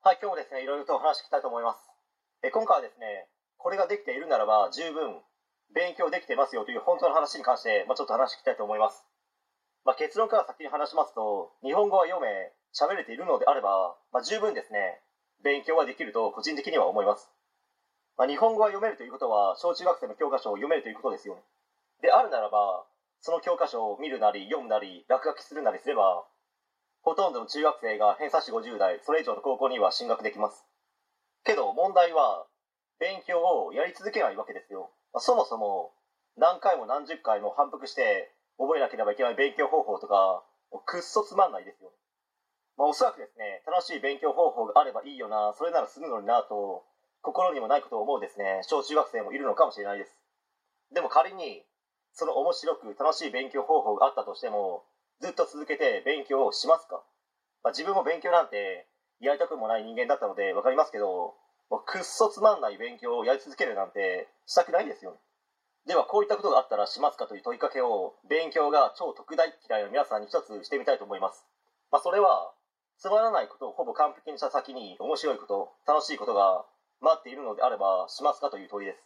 はい、今日もですね、いろいろとお話ししたいと思います。え今回はですね、これができているならば十分勉強できてますよという本当の話に関して、まあ、ちょっと話していきたいと思います。まあ、結論から先に話しますと、日本語は読め、喋れているのであれば、まあ、十分ですね、勉強はできると個人的には思います。まあ、日本語は読めるということは、小中学生の教科書を読めるということですよね。であるならば、その教科書を見るなり、読むなり、落書きするなりすれば、ほとんどの中学生が偏差値50代、それ以上の高校には進学できます。けど問題は、勉強をやり続けないわけですよ。そもそも、何回も何十回も反復して覚えなければいけない勉強方法とか、くっそつまんないですよ。まあ、おそらくですね、楽しい勉強方法があればいいよな、それなら済むのになと、心にもないことを思うですね、小中学生もいるのかもしれないです。でも仮に、その面白く楽しい勉強方法があったとしても、ずっと続けて勉強をしますか、まあ、自分も勉強なんてやりたくもない人間だったので分かりますけど、もうくっそつまんない勉強をやり続けるなんてしたくないですよね。ではこういったことがあったらしますかという問いかけを勉強が超特大嫌いの皆さんに一つしてみたいと思います。まあ、それはつまらないことをほぼ完璧にした先に面白いこと、楽しいことが待っているのであればしますかという問いです。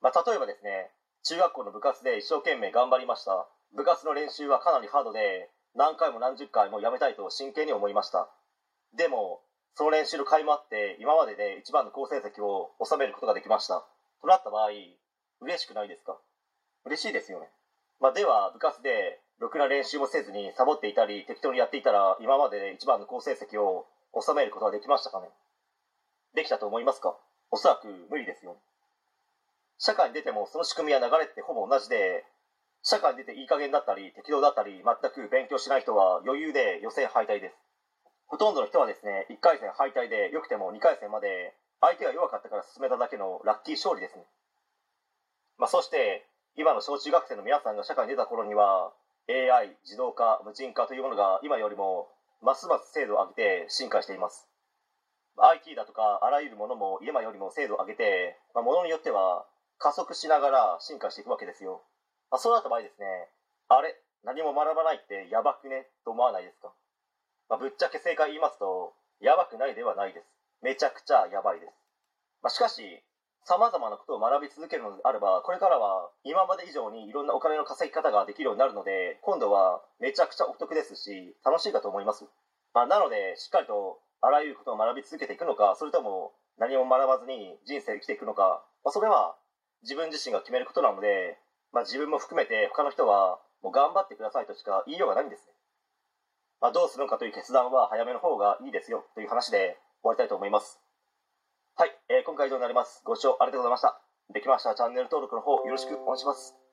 まあ、例えばですね、中学校の部活で一生懸命頑張りました。部活の練習はかなりハードで何回も何十回もやめたいと真剣に思いました。でも、その練習の甲斐もあって今までで一番の好成績を収めることができました。となった場合、嬉しくないですか？嬉しいですよね。まあ、では部活でろくな練習もせずにサボっていたり適当にやっていたら今までで一番の好成績を収めることができましたかね？できたと思いますか？おそらく無理ですよね。社会に出てもその仕組みや流れってほぼ同じで社会に出ていい加減だったり適当だったり全く勉強しない人は余裕で予選敗退です。ほとんどの人はですね1回戦敗退でよくても2回戦まで相手が弱かったから進めただけのラッキー勝利ですね、まあ、そして今の小中学生の皆さんが社会に出た頃には AI 自動化無人化というものが今よりもますます精度を上げて進化しています。IT だとかあらゆるものも今よりも精度を上げて、まあ、ものによっては加速しながら進化していくわけですよ。まあ、そうなった場合ですね、あれ、何も学ばないってやばくね？と思わないですか、まあ、ぶっちゃけ正解言いますと、やばくないではないです。めちゃくちゃやばいです。まあ、しかし、様々なことを学び続けるのであれば、これからは今まで以上にいろんなお金の稼ぎ方ができるようになるので、今度はめちゃくちゃお得ですし、楽しいかと思います。まあ、なので、しっかりとあらゆることを学び続けていくのか、それとも何も学ばずに人生生きていくのか、まあ、それは自分自身が決めることなので、まあ、自分も含めて他の人はもう頑張ってくださいとしか言いようがないんですね、まあ、どうするのかという決断は早めの方がいいですよという話で終わりたいと思います。はい、えー今回以上になります。ご視聴ありがとうございました。できましたらチャンネル登録の方よろしくお願いします。